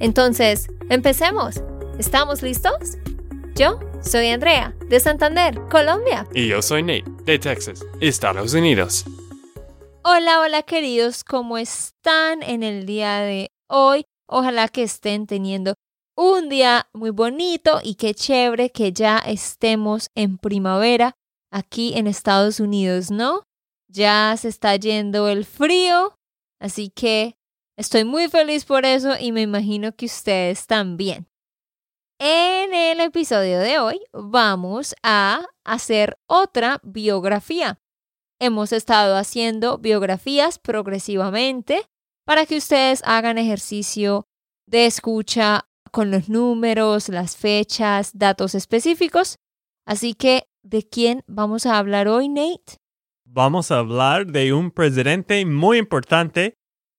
Entonces, empecemos. ¿Estamos listos? Yo soy Andrea, de Santander, Colombia. Y yo soy Nate, de Texas, Estados Unidos. Hola, hola queridos, ¿cómo están en el día de hoy? Ojalá que estén teniendo un día muy bonito y qué chévere que ya estemos en primavera aquí en Estados Unidos, ¿no? Ya se está yendo el frío, así que estoy muy feliz por eso y me imagino que ustedes también. En el episodio de hoy vamos a hacer otra biografía. Hemos estado haciendo biografías progresivamente para que ustedes hagan ejercicio de escucha con los números, las fechas, datos específicos. Así que ¿De quién vamos a hablar hoy, Nate? Vamos a hablar de un presidente muy importante.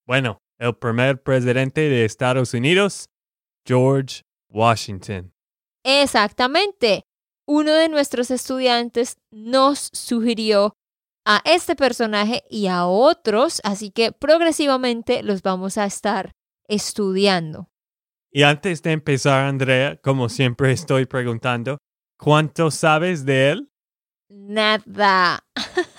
Bueno, el primer presidente de Estados Unidos, George Washington. Exactamente. Uno de nuestros estudiantes nos sugirió a este personaje y a otros, así que progresivamente los vamos a estar estudiando. Y antes de empezar, Andrea, como siempre estoy preguntando, ¿Cuánto sabes de él? Nada.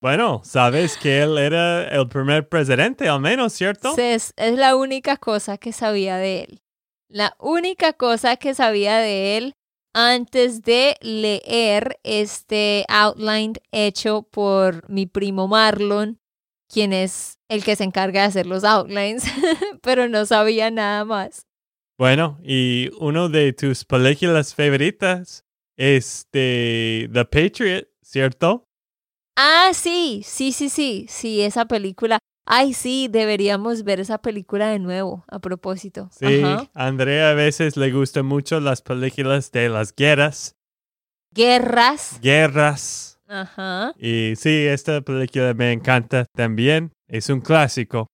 bueno, sabes que él era el primer presidente, al menos, ¿cierto? Es, es la única cosa que sabía de él. La única cosa que sabía de él antes de leer este outline hecho por mi primo Marlon, quien es el que se encarga de hacer los outlines, pero no sabía nada más. Bueno, y uno de tus películas favoritas es de The Patriot, ¿cierto? Ah, sí, sí, sí, sí, sí, esa película. Ay, sí, deberíamos ver esa película de nuevo, a propósito. Sí, Andrea a veces le gustan mucho las películas de las guerras. Guerras. Guerras. Ajá. Y sí, esta película me encanta también. Es un clásico.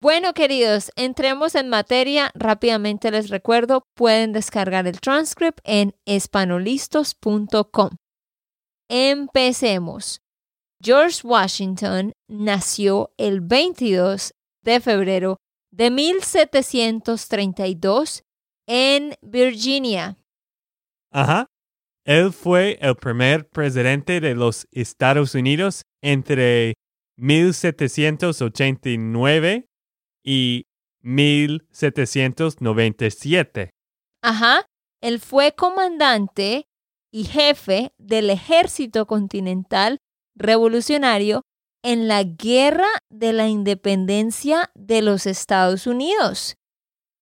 Bueno, queridos, entremos en materia. Rápidamente les recuerdo, pueden descargar el transcript en espanolistos.com. Empecemos. George Washington nació el 22 de febrero de 1732 en Virginia. Ajá. Él fue el primer presidente de los Estados Unidos entre 1789 y 1797. Ajá, él fue comandante y jefe del ejército continental revolucionario en la Guerra de la Independencia de los Estados Unidos.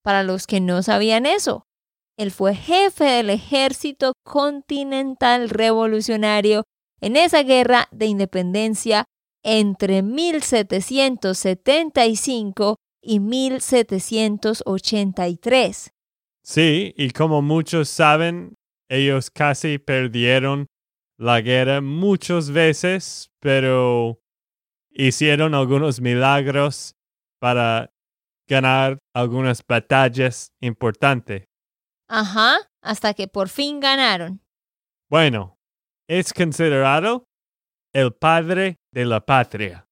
Para los que no sabían eso, él fue jefe del ejército continental revolucionario en esa guerra de independencia entre 1775 y 1783. Sí, y como muchos saben, ellos casi perdieron la guerra muchas veces, pero hicieron algunos milagros para ganar algunas batallas importantes. Ajá, hasta que por fin ganaron. Bueno, es considerado el padre de la patria.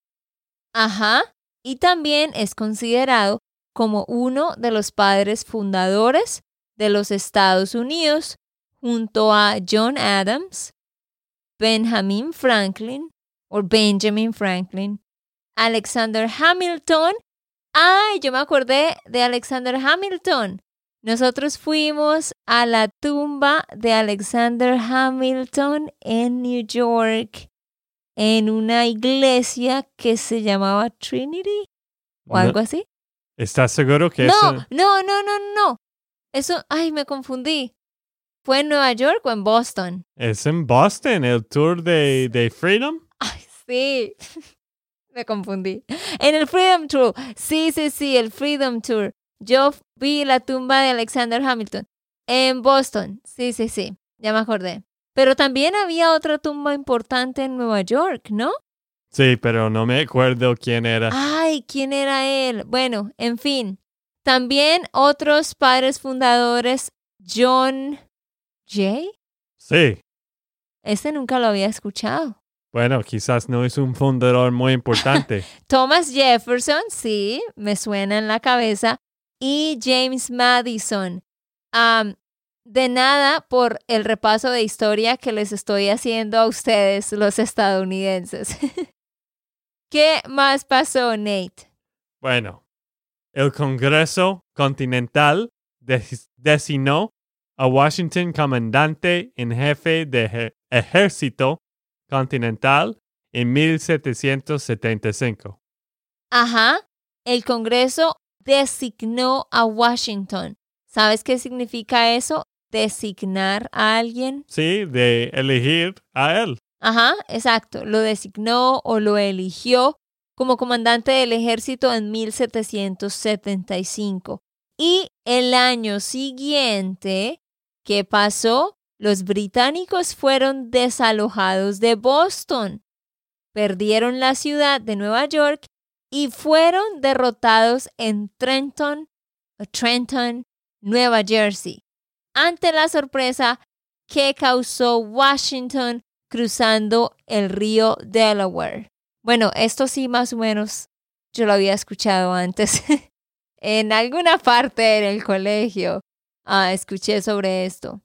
Ajá, y también es considerado como uno de los padres fundadores de los Estados Unidos junto a John Adams, Benjamin Franklin o Benjamin Franklin, Alexander Hamilton. Ay, yo me acordé de Alexander Hamilton. Nosotros fuimos a la tumba de Alexander Hamilton en New York en una iglesia que se llamaba Trinity o algo así. ¿Estás seguro que no, eso? No, no, no, no. Eso, ay, me confundí. ¿Fue en Nueva York o en Boston? Es en Boston, el tour de, de Freedom. Ay, sí. me confundí. En el Freedom Tour. Sí, sí, sí, el Freedom Tour. Yo vi la tumba de Alexander Hamilton en Boston. Sí, sí, sí, ya me acordé. Pero también había otra tumba importante en Nueva York, ¿no? Sí, pero no me acuerdo quién era. Ay, ¿quién era él? Bueno, en fin. También otros padres fundadores, John Jay. Sí. Ese nunca lo había escuchado. Bueno, quizás no es un fundador muy importante. Thomas Jefferson, sí, me suena en la cabeza. Y James Madison. de nada por el repaso de historia que les estoy haciendo a ustedes, los estadounidenses. ¿Qué más pasó, Nate? Bueno, el Congreso Continental designó a Washington comandante en jefe de ejército continental en 1775. Ajá, el Congreso designó a Washington. ¿Sabes qué significa eso? Designar a alguien. Sí, de elegir a él. Ajá, exacto. Lo designó o lo eligió como comandante del ejército en 1775. Y el año siguiente, ¿qué pasó? Los británicos fueron desalojados de Boston, perdieron la ciudad de Nueva York y fueron derrotados en Trenton, Trenton, Nueva Jersey, ante la sorpresa que causó Washington cruzando el río Delaware. Bueno, esto sí más o menos yo lo había escuchado antes. en alguna parte en el colegio ah, escuché sobre esto.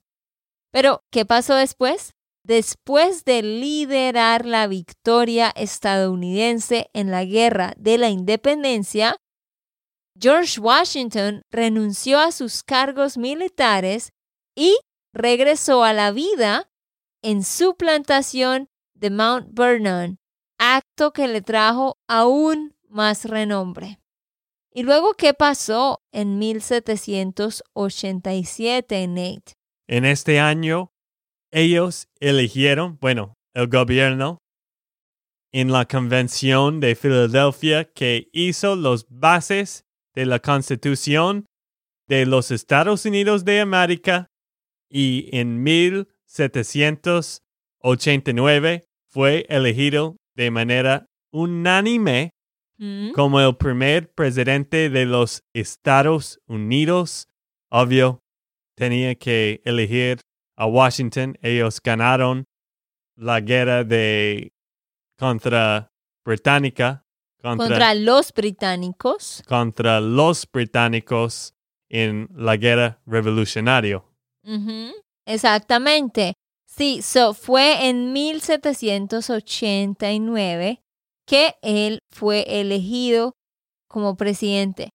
Pero, ¿qué pasó después? Después de liderar la victoria estadounidense en la Guerra de la Independencia, George Washington renunció a sus cargos militares y regresó a la vida en su plantación de Mount Vernon, acto que le trajo aún más renombre. ¿Y luego qué pasó en 1787, Nate? En este año, ellos eligieron, bueno, el gobierno, en la Convención de Filadelfia que hizo los bases de la Constitución de los Estados Unidos de América y en 1789 fue elegido de manera unánime Mm. como el primer presidente de los Estados Unidos. Obvio, tenía que elegir a Washington. Ellos ganaron la guerra de contra Británica. Contra, Contra los británicos. contra los británicos en la guerra revolucionaria. Ujú, Exactamente. Sí, so fue en 1789 que él fue elegido como presidente.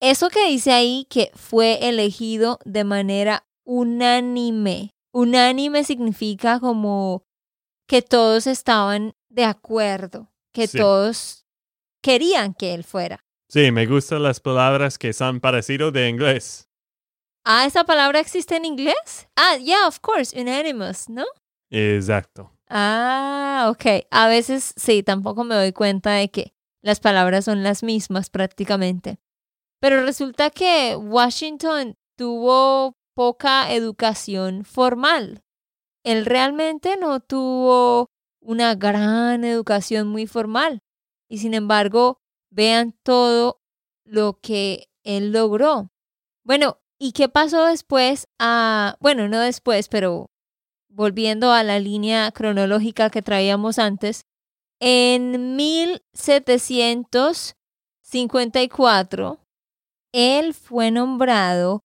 Eso que dice ahí que fue elegido de manera unánime. Unánime significa como que todos estaban de acuerdo, que Sí. todos querían que él fuera. Sí, me gustan las palabras que son parecidas de inglés. Ah, esa palabra existe en inglés? Ah, yeah, of course, unanimous, ¿no? Exacto. Ah, ok. A veces sí, tampoco me doy cuenta de que las palabras son las mismas prácticamente. Pero resulta que Washington tuvo poca educación formal. Él realmente no tuvo una gran educación muy formal. Y sin embargo, vean todo lo que él logró. Bueno, ¿y qué pasó después? Ah, bueno, no después, pero volviendo a la línea cronológica que traíamos antes, en 1754, él fue nombrado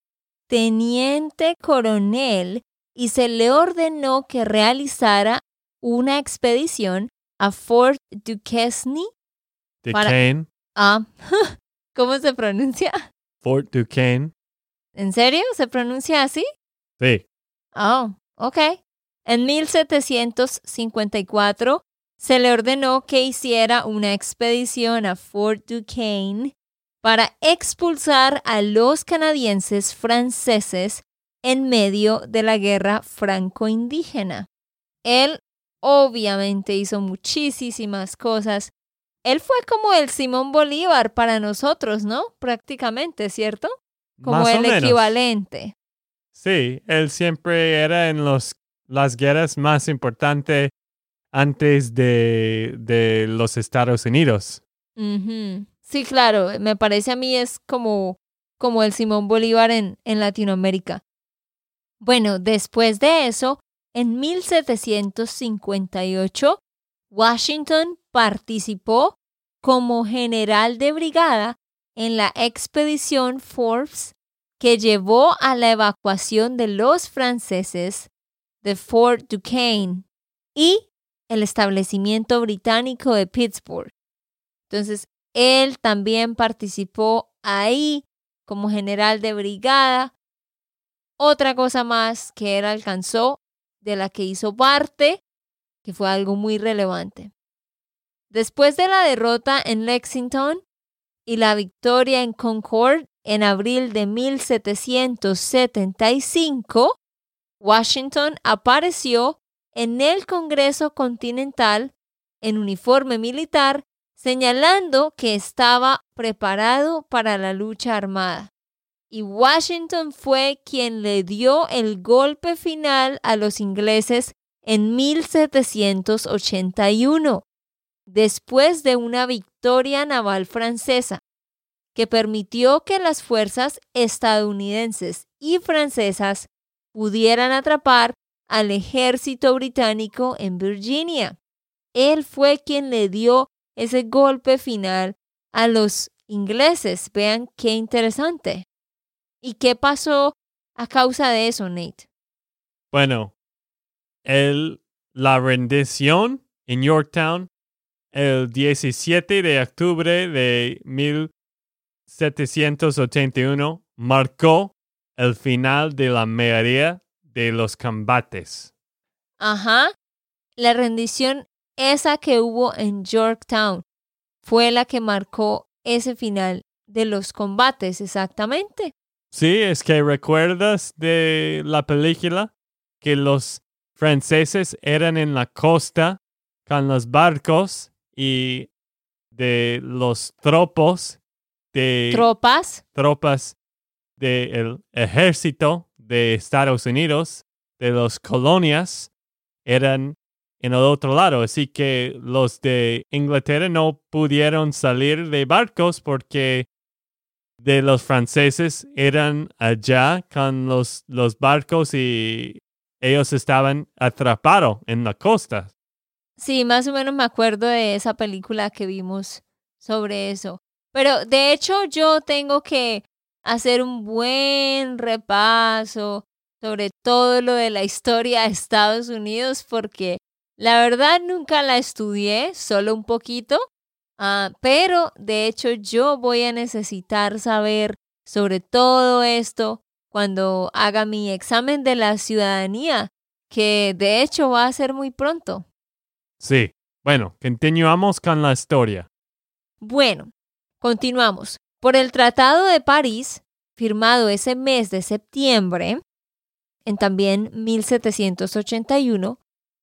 teniente coronel y se le ordenó que realizara una expedición a Fort Duquesne. Duquesne, Ah, ¿cómo se pronuncia? Fort Duquesne. ¿En serio? ¿Se pronuncia así? Sí. Oh, ok. En 1754 se le ordenó que hiciera una expedición a Fort Duquesne para expulsar a los canadienses franceses en medio de la guerra franco-indígena. Él obviamente hizo muchísimas cosas. Él fue como el Simón Bolívar para nosotros, ¿no? Prácticamente, ¿cierto? como Más el equivalente. Sí, él siempre era en los, las guerras más importantes antes de, de los Estados Unidos. Sí, claro, me parece a mí es como, como el Simón Bolívar en, en Latinoamérica. Bueno, después de eso, en 1758, Washington participó como general de brigada en la expedición Forbes que llevó a la evacuación de los franceses de Fort Duquesne y el establecimiento británico de Pittsburgh. Entonces, él también participó ahí como general de brigada. Otra cosa más que él alcanzó, de la que hizo parte, que fue algo muy relevante. Después de la derrota en Lexington y la victoria en Concord en abril de 1775, Washington apareció en el Congreso Continental en uniforme militar señalando que estaba preparado para la lucha armada. Y Washington fue quien le dio el golpe final a los ingleses en 1781, después de una victoria naval francesa, que permitió que las fuerzas estadounidenses y francesas pudieran atrapar al ejército británico en Virginia. Él fue quien le dio ese golpe final a los ingleses. Vean qué interesante. ¿Y qué pasó a causa de eso, Nate? Bueno, el, la rendición en Yorktown el 17 de octubre de 1781 marcó el final de la mayoría de los combates. Ajá. La rendición esa que hubo en Yorktown fue la que marcó ese final de los combates, exactamente. Sí, es que recuerdas de la película que los franceses eran en la costa con los barcos y de los tropos de Tropas. tropas del ejército de Estados Unidos, de las colonias, eran en el otro lado. Así que los de Inglaterra no pudieron salir de barcos porque de los franceses eran allá con los, los barcos y ellos estaban atrapados en la costa. Sí, más o menos me acuerdo de esa película que vimos sobre eso. Pero de hecho yo tengo que hacer un buen repaso sobre todo lo de la historia de Estados Unidos porque la verdad nunca la estudié, solo un poquito, ah, pero de hecho yo voy a necesitar saber sobre todo esto cuando haga mi examen de la ciudadanía, que de hecho va a ser muy pronto. Sí. Bueno, continuamos con la historia. Bueno, continuamos. Por el Tratado de París, firmado ese mes de septiembre, en también 1781,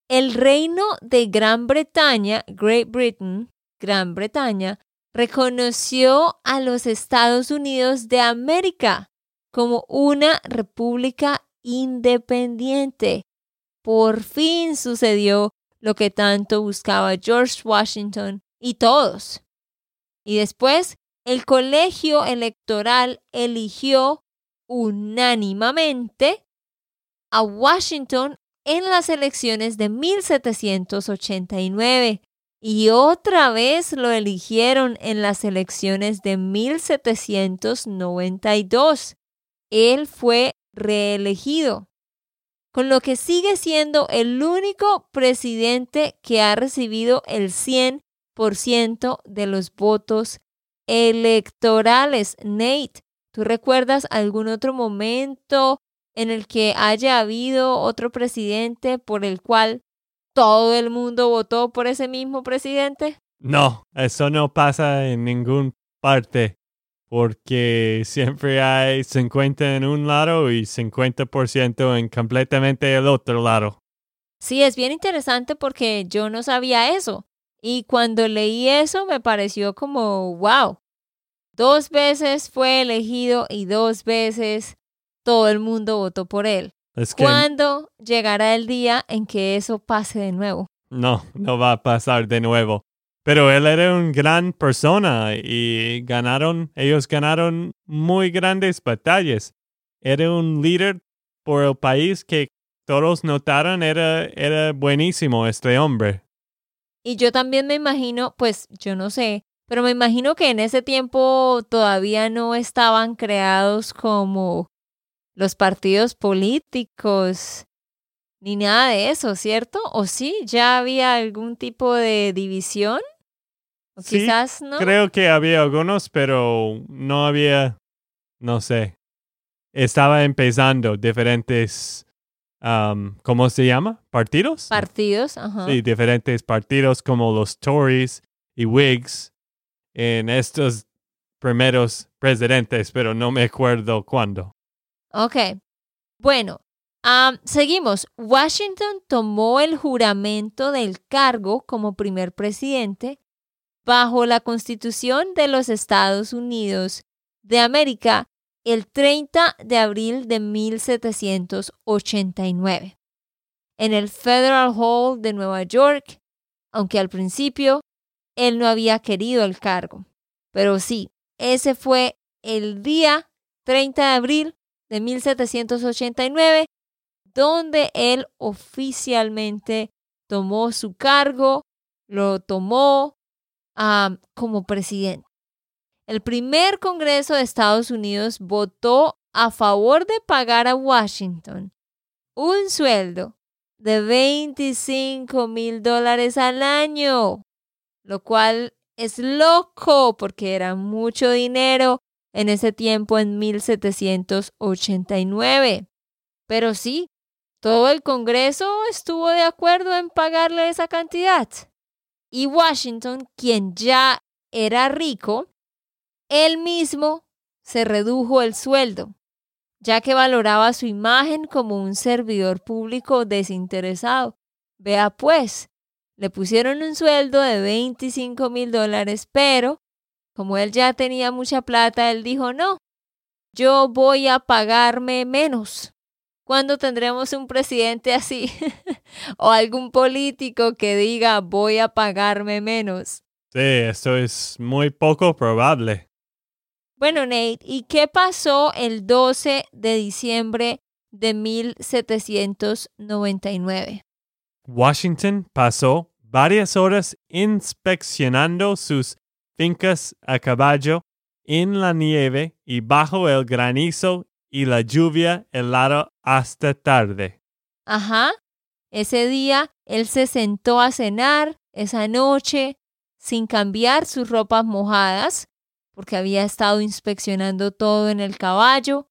el reino de Gran Bretaña, Great Britain, Gran Bretaña, reconoció a los Estados Unidos de América como una república independiente. Por fin sucedió lo que tanto buscaba George Washington y todos. Y después, el colegio electoral eligió unánimamente a Washington en las elecciones de 1789 y otra vez lo eligieron en las elecciones de 1792. Él fue reelegido, con lo que sigue siendo el único presidente que ha recibido el 100% de los votos electorales. Nate, ¿tú recuerdas algún otro momento en el que haya habido otro presidente por el cual todo el mundo votó por ese mismo presidente? No, eso no pasa en ninguna parte, porque siempre hay 50 en un lado y 50% en completamente el otro lado. Sí, es bien interesante porque yo no sabía eso. Y cuando leí eso me pareció como, wow. Dos veces fue elegido y dos veces todo el mundo votó por él. Es que ¿Cuándo llegará el día en que eso pase de nuevo? no, no va a pasar de nuevo. Pero él era una gran persona y ganaron, ellos ganaron muy grandes batallas. Era un líder por el país que todos notaron era, era buenísimo este hombre. Y yo también me imagino, pues yo no sé, pero me imagino que en ese tiempo todavía no estaban creados como los partidos políticos ni nada de eso, ¿cierto? ¿O sí? ¿Ya había algún tipo de división? ¿O Sí, quizás no? Creo que había algunos, pero no había, no sé. Estaba empezando diferentes, am, ¿cómo se llama? ¿Partidos? Partidos, ajá. Sí, diferentes partidos como los Tories y Whigs en estos primeros presidentes, pero no me acuerdo cuándo. Ok. Bueno, seguimos. Washington tomó el juramento del cargo como primer presidente bajo la Constitución de los Estados Unidos de América el 30 de abril de 1789 en el Federal Hall de Nueva York, aunque al principio él no había querido el cargo. Pero sí, ese fue el día 30 de abril de 1789, donde él oficialmente tomó su cargo, lo tomó como presidente. El primer Congreso de Estados Unidos votó a favor de pagar a Washington un sueldo de 25 mil dólares al año, lo cual es loco porque era mucho dinero en ese tiempo en 1789. Pero sí, todo el Congreso estuvo de acuerdo en pagarle esa cantidad. Y Washington, quien ya era rico, él mismo se redujo el sueldo, ya que valoraba su imagen como un servidor público desinteresado. Vea pues, le pusieron un sueldo de 25 mil dólares, pero como él ya tenía mucha plata, él dijo, no, yo voy a pagarme menos. ¿Cuándo tendremos un presidente así? o algún político que diga, voy a pagarme menos. Sí, eso es muy poco probable. Bueno, Nate, ¿y qué pasó el 12 de diciembre de 1799? Washington pasó varias horas inspeccionando sus fincas a caballo en la nieve y bajo el granizo y la lluvia helada hasta tarde. Ajá, ese día él se sentó a cenar esa noche sin cambiar sus ropas mojadas, porque había estado inspeccionando todo en el caballo,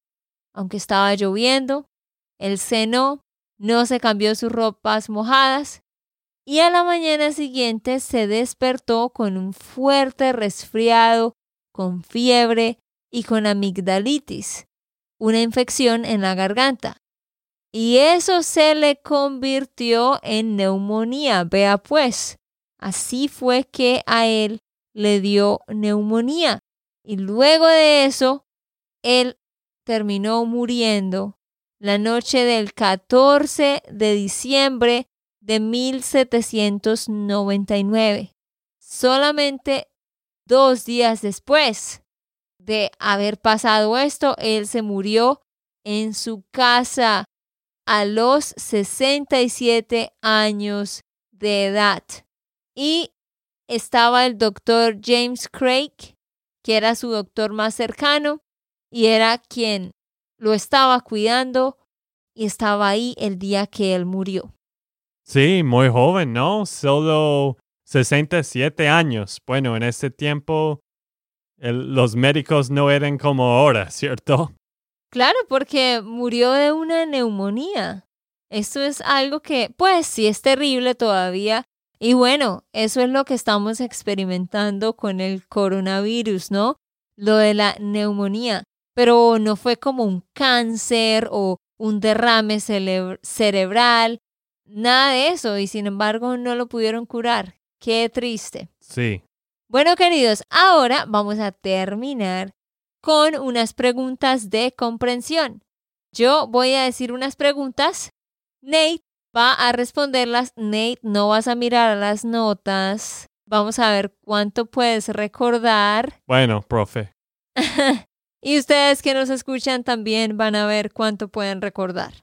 aunque estaba lloviendo. Él cenó, no se cambió sus ropas mojadas y a la mañana siguiente se despertó con un fuerte resfriado, con fiebre y con amigdalitis, una infección en la garganta. Y eso se le convirtió en neumonía. Vea pues, así fue que a él le dio neumonía. Y luego de eso, él terminó muriendo la noche del 14 de diciembre de 1799. Solamente dos días después de haber pasado esto, él se murió en su casa a los 67 años de edad. Y estaba el doctor James Craig, que era su doctor más cercano y era quien lo estaba cuidando y estaba ahí el día que él murió. Sí, muy joven, ¿no? Solo 67 años. Bueno, en ese tiempo los médicos no eran como ahora, ¿cierto? Claro, porque murió de una neumonía. Esto es algo que, pues, sí es terrible todavía. Y bueno, eso es lo que estamos experimentando con el coronavirus, ¿no? Lo de la neumonía. Pero no fue como un cáncer o un derrame cerebral, nada de eso. Y sin embargo, no lo pudieron curar. Qué triste. Sí. Bueno, queridos, ahora vamos a terminar con unas preguntas de comprensión. Yo voy a decir unas preguntas. Nate va a responderlas. Nate, no vas a mirar las notas. Vamos a ver cuánto puedes recordar. Bueno, profe. y ustedes que nos escuchan también van a ver cuánto pueden recordar.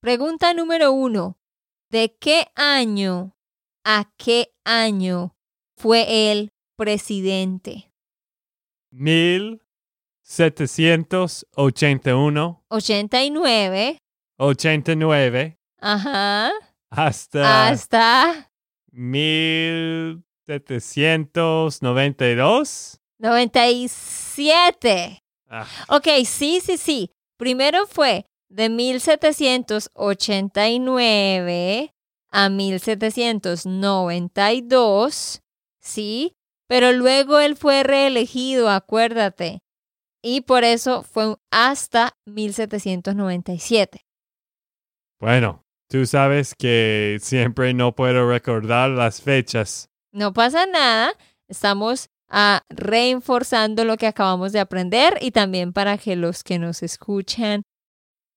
Pregunta número uno. ¿De qué año a qué año fue el presidente? 1781. 89. 89. Ajá. Hasta. Hasta. 1792. 97. Ah. Ok, sí, sí, sí. Primero fue de 1789 a 1792, ¿sí? Pero luego él fue reelegido, acuérdate. Y por eso fue hasta 1797. Bueno, tú sabes que siempre no puedo recordar las fechas. No pasa nada, estamos ah, reforzando lo que acabamos de aprender y también para que los que nos escuchan,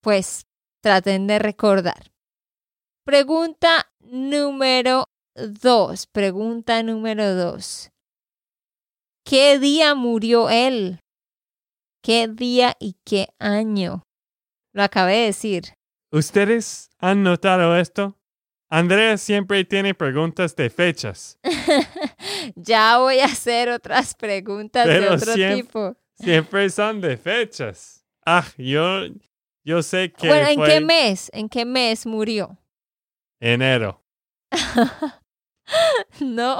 pues traten de recordar. Pregunta número dos, pregunta número dos. ¿Qué día murió él? ¿Qué día y qué año? Lo acabé de decir. ¿Ustedes han notado esto? Andrea siempre tiene preguntas de fechas. ya voy a hacer otras preguntas de otro siem- tipo. Siempre son de fechas. Ah, yo, yo sé que Bueno, ¿en fue qué mes? ¿En qué mes murió? enero. no,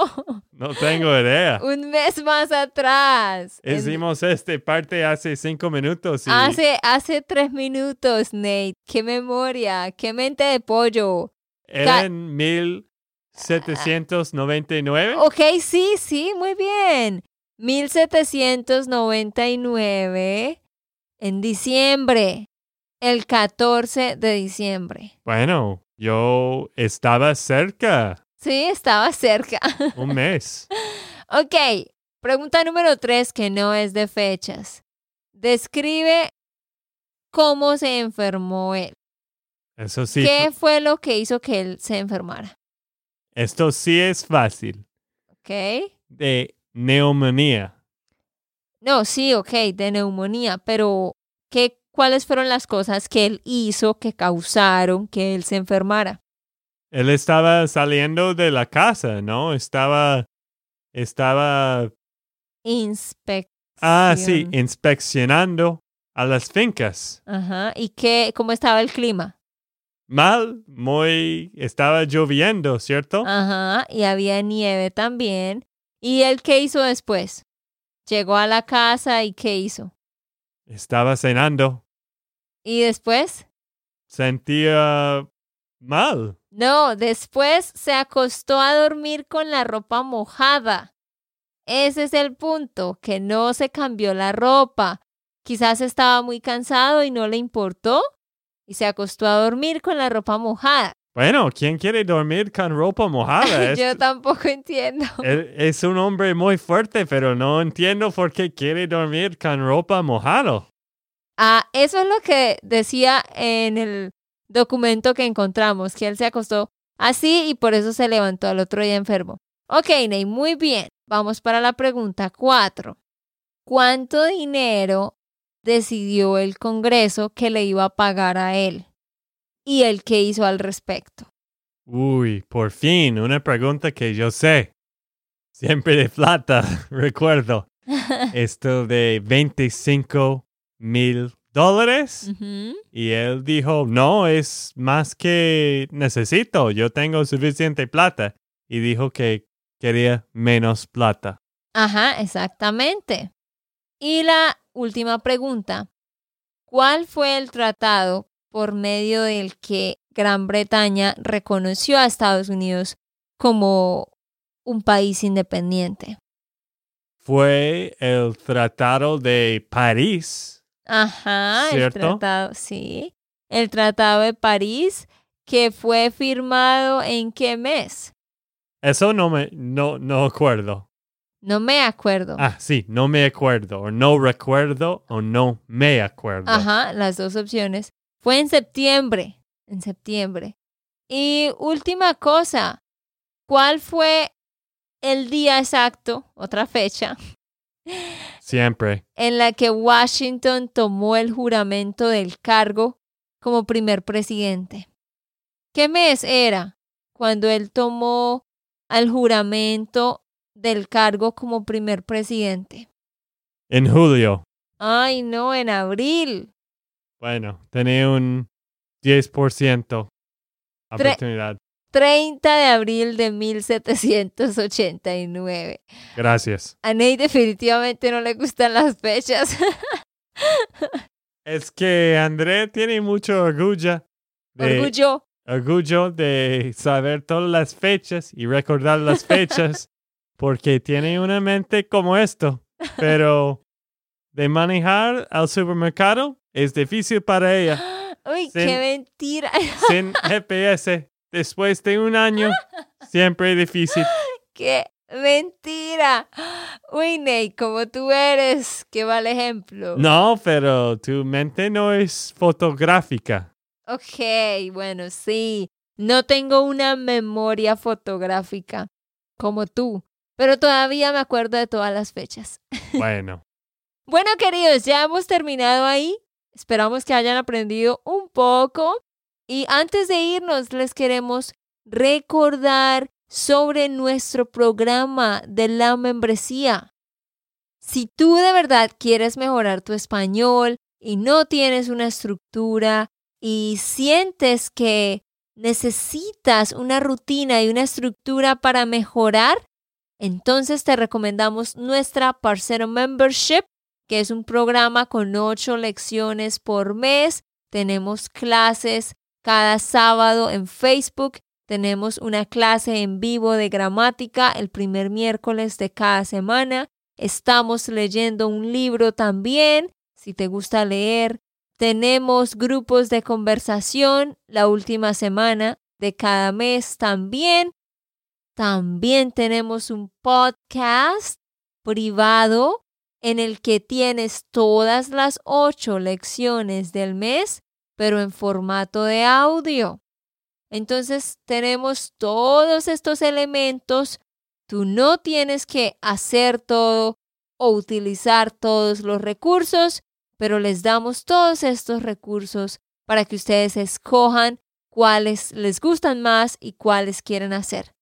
No tengo idea. un mes más atrás. En- Hicimos esta parte hace cinco minutos y Hace, hace tres minutos, Nate. Qué memoria, qué mente de pollo. era en 1799. Ok, sí, sí, muy bien. 1799 en diciembre. El 14 de diciembre. Bueno, yo estaba cerca. Sí, estaba cerca. Un mes. ok, pregunta número tres que no es de fechas. Describe cómo se enfermó él. Eso sí. ¿Qué fue lo que hizo que él se enfermara? Esto sí es fácil. ¿Ok? De neumonía. No, sí, ok, de neumonía, pero ¿qué, ¿cuáles fueron las cosas que él hizo que causaron que él se enfermara? Él estaba saliendo de la casa, ¿no? Estaba. Estaba. Inspección. Ah, sí, inspeccionando a las fincas. Ajá, ¿y qué, cómo estaba el clima? Mal, muy. Estaba lloviendo, ¿cierto? Ajá, y había nieve también. ¿Y él qué hizo después? Llegó a la casa y ¿qué hizo? Estaba cenando. ¿Y después? Sentía mal. No, después se acostó a dormir con la ropa mojada. Ese es el punto, que no se cambió la ropa. Quizás estaba muy cansado y no le importó y se acostó a dormir con la ropa mojada. Bueno, ¿quién quiere dormir con ropa mojada? Yo tampoco entiendo. Él es un hombre muy fuerte, pero no entiendo por qué quiere dormir con ropa mojada. Ah, eso es lo que decía en el documento que encontramos, que él se acostó así y por eso se levantó al otro día enfermo. Ok, Ney, muy bien. Vamos para la pregunta cuatro. ¿Cuánto dinero decidió el Congreso que le iba a pagar a él? ¿Y él qué hizo al respecto? Uy, por fin, una pregunta que yo sé. Siempre de plata, recuerdo. Esto de 25 mil dólares. Y él dijo, no, es más que necesito, yo tengo suficiente plata. Y dijo que quería menos plata. Ajá, exactamente. Y la última pregunta. ¿Cuál fue el tratado por medio del que Gran Bretaña reconoció a Estados Unidos como un país independiente? Fue el Tratado de París. Ajá, ¿Cierto? el tratado, sí. El Tratado de París que fue firmado en qué mes? Eso no me, no, no acuerdo. No me acuerdo. Ah, sí, no me acuerdo, o no recuerdo, o no me acuerdo. Ajá, las dos opciones. Fue en septiembre, en septiembre. Y última cosa, ¿cuál fue el día exacto, otra fecha, Siempre. en la que Washington tomó el juramento del cargo como primer presidente? ¿Qué mes era cuando él tomó al juramento del cargo como primer presidente? En julio. Ay, no, en abril. Bueno, tenía un 10% oportunidad. 30 de abril de 1789. Gracias. A Ney definitivamente no le gustan las fechas. Es que André tiene mucho orgullo. De, Orgullo. orgullo de saber todas las fechas y recordar las fechas porque tiene una mente como esto. Pero de manejar al supermercado es difícil para ella. Uy, Sin- qué mentira. Sin GPS, después de un año, siempre difícil. qué mentira. Uy, Ney, como tú eres, qué mal ejemplo. No, pero tu mente no es fotográfica. Ok, bueno, sí. No tengo una memoria fotográfica como tú, pero todavía me acuerdo de todas las fechas. Bueno, Bueno, queridos, ya hemos terminado ahí. Esperamos que hayan aprendido un poco. Y antes de irnos, les queremos recordar sobre nuestro programa de la membresía. Si tú de verdad quieres mejorar tu español y no tienes una estructura y sientes que necesitas una rutina y una estructura para mejorar, entonces te recomendamos nuestra Parcero Membership que es un programa con ocho lecciones por mes. Tenemos clases cada sábado en Facebook. Tenemos una clase en vivo de gramática el primer miércoles de cada semana. Estamos leyendo un libro también, si te gusta leer. Tenemos grupos de conversación la última semana de cada mes también. También tenemos un podcast privado en el que tienes todas las ocho lecciones del mes, pero en formato de audio. Entonces tenemos todos estos elementos. Tú no tienes que hacer todo o utilizar todos los recursos, pero les damos todos estos recursos para que ustedes escojan cuáles les gustan más y cuáles quieren hacer.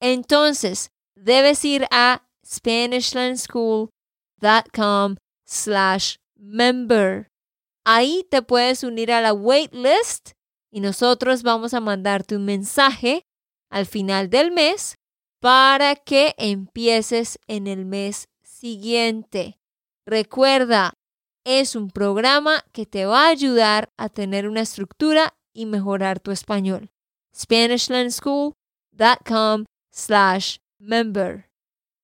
Entonces, debes ir a SpanishLandSchool.com slash member. Ahí te puedes unir a la waitlist y nosotros vamos a mandarte un mensaje al final del mes para que empieces en el mes siguiente. Recuerda, es un programa que te va a ayudar a tener una estructura y mejorar tu español. SpanishLandSchool.com slash member.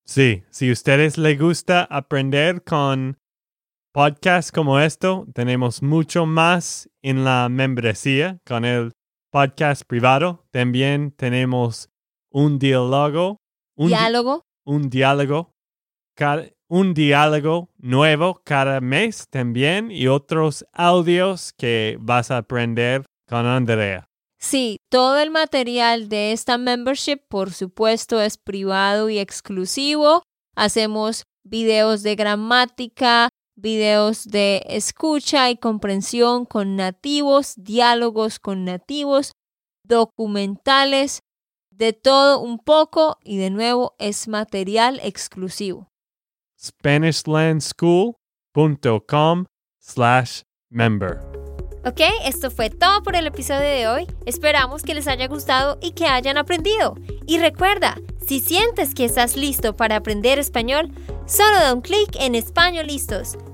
sí, si a ustedes les gusta aprender con podcasts como esto, tenemos mucho más en la membresía con el podcast privado. También tenemos un diálogo, un, di- Diálogo. un diálogo, cada- un diálogo nuevo cada mes también y otros audios que vas a aprender con Andrea. Sí, todo el material de esta membership, por supuesto, es privado y exclusivo. Hacemos videos de gramática, videos de escucha y comprensión con nativos, diálogos con nativos, documentales, de todo un poco y de nuevo es material exclusivo. SpanishLandSchool.com slash member. Ok, esto fue todo por el episodio de hoy. Esperamos que les haya gustado y que hayan aprendido. Y recuerda, si sientes que estás listo para aprender español, solo da un clic en Español Listos.